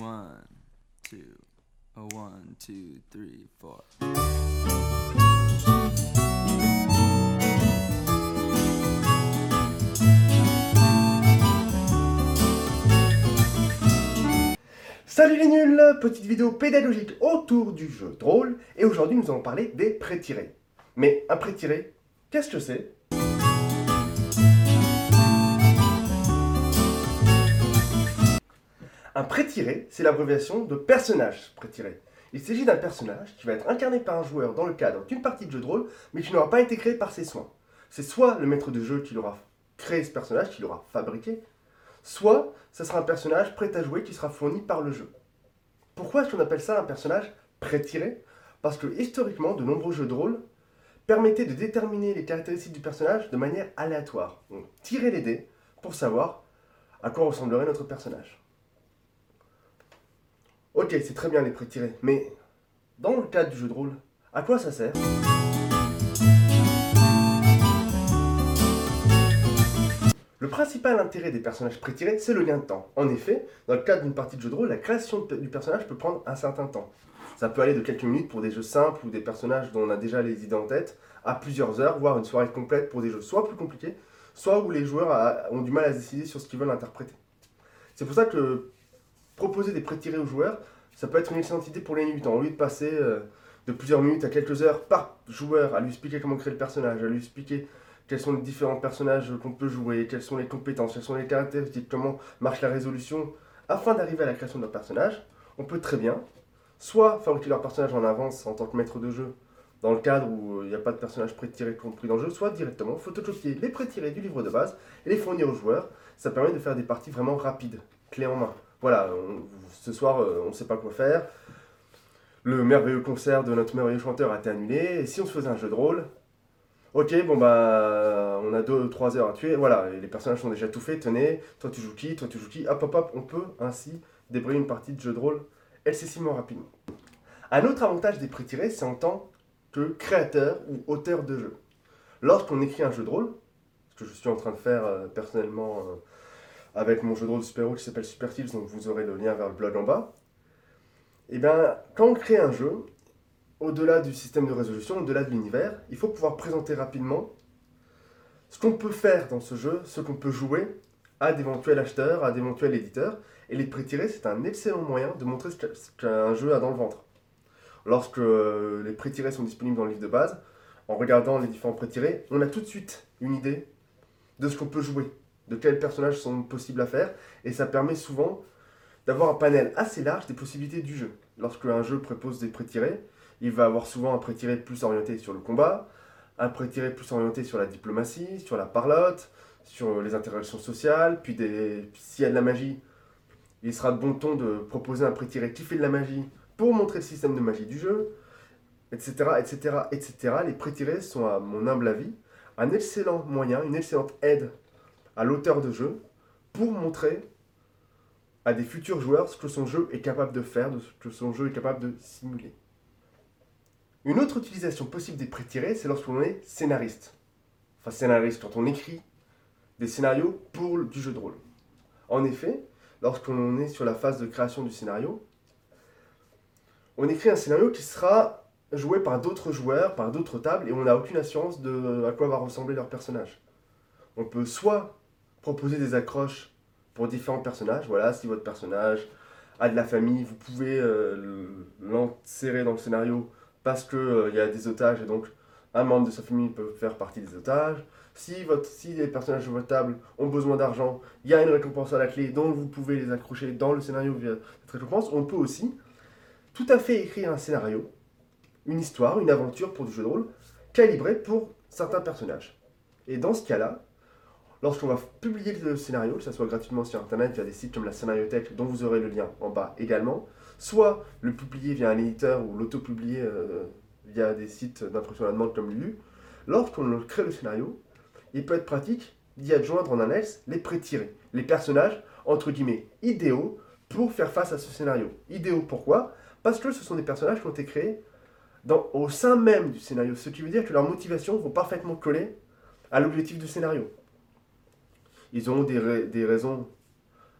One, two, a one, two, three, four. Salut les nuls Petite vidéo pédagogique autour du jeu de rôle, et aujourd'hui nous allons parler des pré-tirés. Mais un pré-tiré, qu'est-ce que c'est? Un pré-tiré, c'est l'abréviation de personnage pré-tiré. Il s'agit d'un personnage qui va être incarné par un joueur dans le cadre d'une partie de jeu de rôle, mais qui n'aura pas été créé par ses soins. C'est soit le maître de jeu qui l'aura créé ce personnage, qui l'aura fabriqué, soit ce sera un personnage prêt à jouer qui sera fourni par le jeu. Pourquoi est-ce qu'on appelle ça un personnage pré-tiré? Parce que historiquement, de nombreux jeux de rôle permettaient de déterminer les caractéristiques du personnage de manière aléatoire. On tirait les dés pour savoir à quoi ressemblerait notre personnage. Ok, c'est très bien les pré-tirés, mais dans le cadre du jeu de rôle, à quoi ça sert? Le principal intérêt des personnages pré-tirés, c'est le lien de temps. En effet, dans le cadre d'une partie de jeu de rôle, la création du personnage peut prendre un certain temps. Ça peut aller de quelques minutes pour des jeux simples ou des personnages dont on a déjà les idées en tête, à plusieurs heures, voire une soirée complète pour des jeux soit plus compliqués, soit où les joueurs ont du mal à décider sur ce qu'ils veulent interpréter. C'est pour ça que proposer des pré-tirés aux joueurs, ça peut être une excellente idée pour les débutants. Au lieu de passer euh, de plusieurs minutes à quelques heures par joueur à lui expliquer comment créer le personnage, à lui expliquer quels sont les différents personnages qu'on peut jouer, quelles sont les compétences, quelles sont les caractéristiques, comment marche la résolution, afin d'arriver à la création leur personnage, on peut très bien soit fabriquer leur personnage en avance en tant que maître de jeu, dans le cadre où euh, il n'y a pas de personnage pré-tiré compris dans le jeu, soit directement photocopier les pré-tirés du livre de base et les fournir aux joueurs. Ça permet de faire des parties vraiment rapides, clés en main. Voilà, ce soir, euh, on ne sait pas quoi faire. Le merveilleux concert de notre merveilleux chanteur a été annulé. Et si on se faisait un jeu de rôle, ok, bon bah, on a 2-3 heures à tuer. Voilà, les personnages sont déjà tout faits. Tenez, toi tu joues qui, toi tu joues qui? Hop, hop, hop, on peut ainsi débrayer une partie de jeu de rôle excessivement rapidement. Un autre avantage des pré-tirés, c'est en tant que créateur ou auteur de jeu. Lorsqu'on écrit un jeu de rôle, ce que je suis en train de faire euh, personnellement euh, avec mon jeu de rôle super héros qui s'appelle Super Tips, donc vous aurez le lien vers le blog en bas. Et bien, quand on crée un jeu, au-delà du système de résolution, au-delà de l'univers, il faut pouvoir présenter rapidement ce qu'on peut faire dans ce jeu, ce qu'on peut jouer à d'éventuels acheteurs, à d'éventuels éditeurs. Et les pré-tirés, c'est un excellent moyen de montrer ce qu'un jeu a dans le ventre. Lorsque euh, les pré-tirés sont disponibles dans le livre de base, en regardant les différents pré-tirés, on a tout de suite une idée de ce qu'on peut jouer, de quels personnages sont possibles à faire, et ça permet souvent d'avoir un panel assez large des possibilités du jeu. Lorsque un jeu propose des pré-tirés, il va avoir souvent un pré-tiré plus orienté sur le combat, un pré-tiré plus orienté sur la diplomatie, sur la parlotte, sur les interactions sociales, puis des... s'il y a de la magie, il sera de bon ton de proposer un pré-tiré qui fait de la magie pour montrer le système de magie du jeu, etc., etc., etc. Les pré-tirés sont, à mon humble avis, un excellent moyen, une excellente aide à l'auteur de jeu pour montrer à des futurs joueurs ce que son jeu est capable de faire, de ce que son jeu est capable de simuler. Une autre utilisation possible des pré-tirés, c'est lorsqu'on est scénariste. Enfin, scénariste, quand on écrit des scénarios pour du jeu de rôle. En effet, lorsqu'on est sur la phase de création du scénario, on écrit un scénario qui sera joué par d'autres joueurs, par d'autres tables, et on n'a aucune assurance de à quoi va ressembler leur personnage. On peut soit proposer des accroches pour différents personnages, voilà, si votre personnage a de la famille, vous pouvez euh, l'insérer dans le scénario parce qu'il y a des otages, et donc un membre de sa famille peut faire partie des otages. Si, votre, si les personnages de votre table ont besoin d'argent, il y a une récompense à la clé, donc vous pouvez les accrocher dans le scénario via cette récompense. On peut aussi tout à fait écrire un scénario, une histoire, une aventure pour du jeu de rôle, calibré pour certains personnages. Et dans ce cas-là, lorsqu'on va publier le scénario, que ce soit gratuitement sur Internet via des sites comme la Scénariothèque, dont vous aurez le lien en bas également, soit le publier via un éditeur ou l'auto-publier euh, via des sites d'impression à la demande comme Lulu, lorsqu'on crée le scénario, il peut être pratique d'y adjoindre en annexe les pré-tirés, les personnages, entre guillemets, idéaux pour faire face à ce scénario. Idéaux pourquoi? Parce que ce sont des personnages qui ont été créés au sein même du scénario, ce qui veut dire que leurs motivations vont parfaitement coller à l'objectif du scénario. Ils ont des, ra- des raisons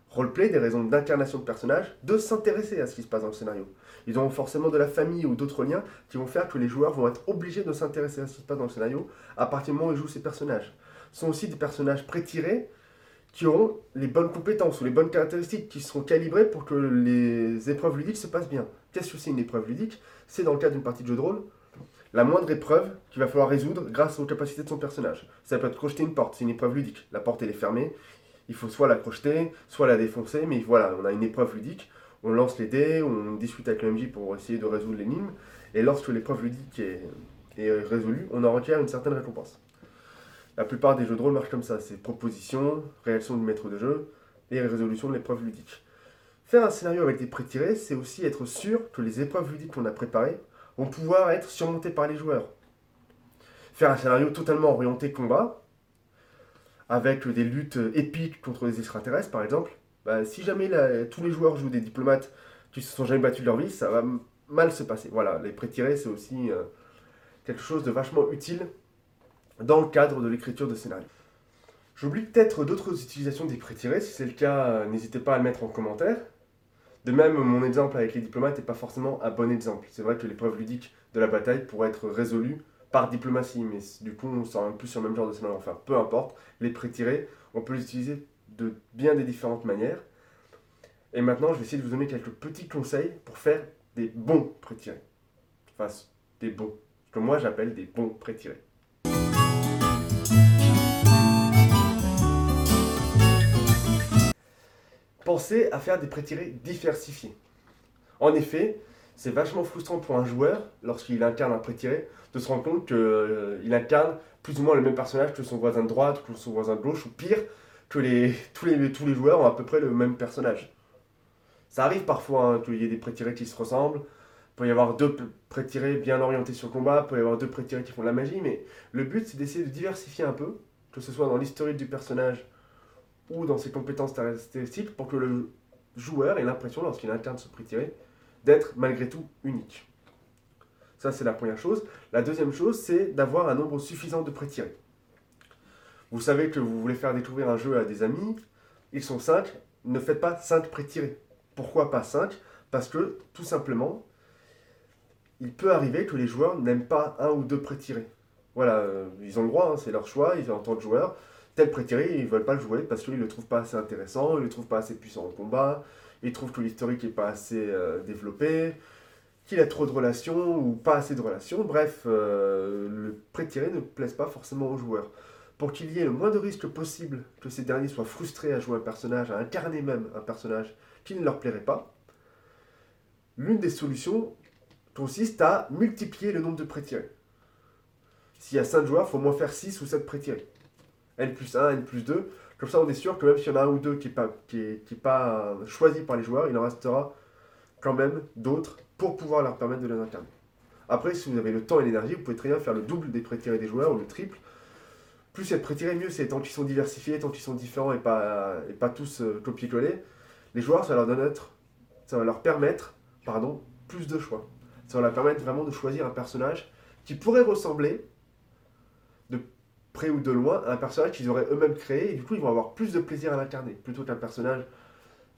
roleplay, des raisons d'incarnation de personnage, de s'intéresser à ce qui se passe dans le scénario. Ils ont forcément de la famille ou d'autres liens qui vont faire que les joueurs vont être obligés de s'intéresser à ce qui se passe dans le scénario à partir du moment où ils jouent ces personnages. Ce sont aussi des personnages pré-tirés qui auront les bonnes compétences ou les bonnes caractéristiques qui seront calibrées pour que les épreuves ludiques se passent bien. Qu'est-ce que c'est une épreuve ludique? C'est dans le cadre d'une partie de jeu de rôle la moindre épreuve qu'il va falloir résoudre grâce aux capacités de son personnage. Ça peut être crocheter une porte, c'est une épreuve ludique. La porte est fermée, il faut soit la crocheter, soit la défoncer, mais voilà, on a une épreuve ludique, on lance les dés, on discute avec le pour essayer de résoudre l'énigme, et lorsque l'épreuve ludique est, est résolue, on en requiert une certaine récompense. La plupart des jeux de rôle marchent comme ça, c'est proposition, réaction du maître de jeu et résolution de l'épreuve ludique. Faire un scénario avec des pré-tirés, c'est aussi être sûr que les épreuves ludiques qu'on a préparées vont pouvoir être surmontées par les joueurs. Faire un scénario totalement orienté combat, avec des luttes épiques contre les extraterrestres par exemple, bah, si jamais tous les joueurs jouent des diplomates qui se sont jamais battus de leur vie, ça va mal se passer. Voilà, les pré-tirés, c'est aussi euh, quelque chose de vachement utile dans le cadre de l'écriture de scénario. J'oublie peut-être d'autres utilisations des pré-tirés, si c'est le cas, n'hésitez pas à le mettre en commentaire. De même, mon exemple avec les diplomates n'est pas forcément un bon exemple. C'est vrai que l'épreuve ludique de la bataille pourrait être résolue par diplomatie, mais du coup, on sort un plus sur le même genre de scénario. Enfin, peu importe, les pré-tirés, on peut les utiliser de bien des différentes manières. Et maintenant, je vais essayer de vous donner quelques petits conseils pour faire des bons pré-tirés. Enfin, des bons. Ce que moi j'appelle des bons pré-tirés. Pensez à faire des pré-tirés diversifiés. En effet, c'est vachement frustrant pour un joueur, lorsqu'il incarne un pré-tiré, de se rendre compte qu'il euh, incarne plus ou moins le même personnage que son voisin de droite, que son voisin de gauche, ou pire, que les, tous, les, tous joueurs ont à peu près le même personnage. Ça arrive parfois hein, qu'il y ait des pré-tirés qui se ressemblent, il peut y avoir deux pré-tirés bien orientés sur le combat, il peut y avoir deux pré-tirés qui font de la magie, mais le but c'est d'essayer de diversifier un peu, que ce soit dans l'historique du personnage ou dans ses compétences statistiques pour que le joueur ait l'impression, lorsqu'il incarne ce prix tiré, d'être malgré tout unique. Ça, c'est la première chose. La deuxième chose, c'est d'avoir un nombre suffisant de prêts tirés. Vous savez que vous voulez faire découvrir un jeu à des amis, ils sont 5, ne faites pas 5 prêts tirés. Pourquoi pas 5 Parce que, tout simplement, il peut arriver que les joueurs n'aiment pas un ou deux prêts tirés. Voilà, euh, ils ont le droit, hein, c'est leur choix, ils en tant que joueurs tel prétiré, ils veulent pas le jouer parce qu'ils le trouvent pas assez intéressant, ils le trouvent pas assez puissant en combat, ils trouvent que l'historique est pas assez euh, développé, qu'il a trop de relations ou pas assez de relations. Bref, euh, le prétiré ne plaise pas forcément aux joueurs. Pour qu'il y ait le moins de risque possible que ces derniers soient frustrés à jouer un personnage, à incarner même un personnage qui ne leur plairait pas, l'une des solutions consiste à multiplier le nombre de prétirés. S'il y a 5 joueurs, il faut au moins faire 6 ou 7 prétirés. N plus 1, N plus 2. Comme ça, on est sûr que même s'il y en a un ou deux qui n'est pas, qui est, pas choisi par les joueurs, il en restera quand même d'autres pour pouvoir leur permettre de les incarner. Après, si vous avez le temps et l'énergie, vous pouvez très bien faire le double des prétirés des joueurs ou le triple. Plus il y mieux c'est tant qu'ils sont diversifiés, tant qu'ils sont différents et pas, et pas tous euh, copier-coller. Les joueurs, ça, leur donne ça va leur permettre pardon, plus de choix. Ça va leur permettre vraiment de choisir un personnage qui pourrait ressembler près ou de loin, un personnage qu'ils auraient eux-mêmes créé, et du coup ils vont avoir plus de plaisir à l'incarner, plutôt qu'un personnage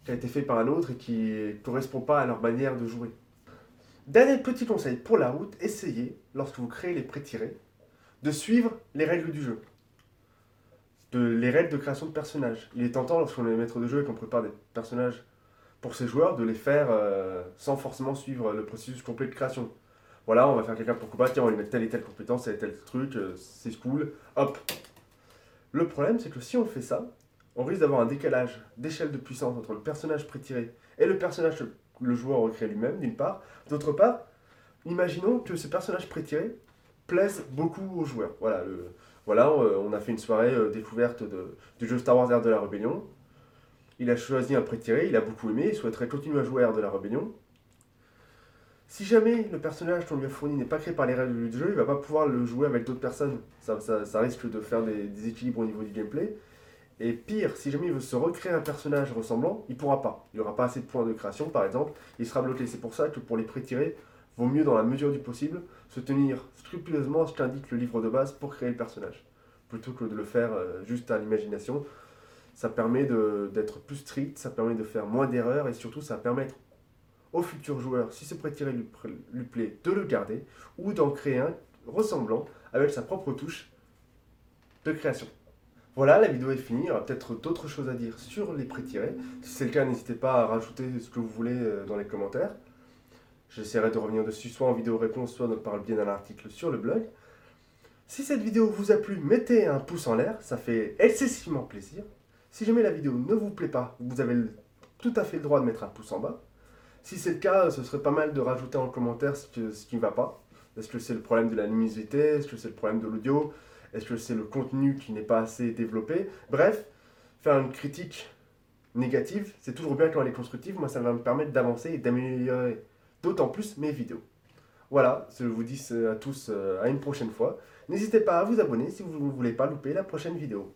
qui a été fait par un autre et qui ne correspond pas à leur manière de jouer. Dernier petit conseil pour la route, essayez, lorsque vous créez les pré-tirés, de suivre les règles du jeu. De, les règles de création de personnages. Il est tentant, lorsqu'on est maître de jeu et qu'on prépare des personnages pour ses joueurs, de les faire euh, sans forcément suivre le processus complet de création voilà, on va faire quelqu'un pour combattre, tiens, on va lui mettre telle et telle compétence, tel tel truc, euh, c'est cool, hop. Le problème, c'est que si on fait ça, on risque d'avoir un décalage d'échelle de puissance entre le personnage prétiré et le personnage que le joueur recrée lui-même, d'une part. D'autre part, imaginons que ce personnage prétiré plaise beaucoup aux joueurs. Voilà, euh, on a fait une soirée euh, découverte du jeu Star Wars Air de la Rébellion. Il a choisi un prétiré, il a beaucoup aimé, il souhaiterait continuer à jouer Air de la Rébellion. Si jamais le personnage qu'on lui a fourni n'est pas créé par les règles du jeu, il va pas pouvoir le jouer avec d'autres personnes. Ça, risque de faire des déséquilibres au niveau du gameplay. Et pire, si jamais il veut se recréer un personnage ressemblant, il pourra pas. Il n'y aura pas assez de points de création, par exemple. Il sera bloqué. C'est pour ça que pour les pré-tirés, vaut mieux, dans la mesure du possible, se tenir scrupuleusement à ce qu'indique le livre de base pour créer le personnage. Plutôt que de le faire euh, juste à l'imagination. Ça permet d'être plus strict, ça permet de faire moins d'erreurs et surtout ça permet au futur joueur, si ce prêt tiré lui, lui plaît, de le garder ou d'en créer un ressemblant avec sa propre touche de création. Voilà, la vidéo est finie. Il y aura peut-être d'autres choses à dire sur les prêts tirés. Si c'est le cas, n'hésitez pas à rajouter ce que vous voulez euh, dans les commentaires. J'essaierai de revenir dessus soit en vidéo réponse, soit par le biais d'un article sur le blog. Si cette vidéo vous a plu, mettez un pouce en l'air, ça fait excessivement plaisir. Si jamais la vidéo ne vous plaît pas, vous avez tout à fait le droit de mettre un pouce en bas. Si c'est le cas, ce serait pas mal de rajouter en commentaire ce, que- ce qui ne va pas. Est-ce que c'est le problème de la luminosité Est-ce que c'est le problème de l'audio? Est-ce que c'est le contenu qui n'est pas assez développé? Bref, faire une critique négative, c'est toujours bien quand elle est constructive. Moi, ça va me permettre d'avancer et d'améliorer d'autant plus mes vidéos. Voilà, je vous dis à tous euh, à une prochaine fois. N'hésitez pas à vous abonner si vous ne voulez pas louper la prochaine vidéo.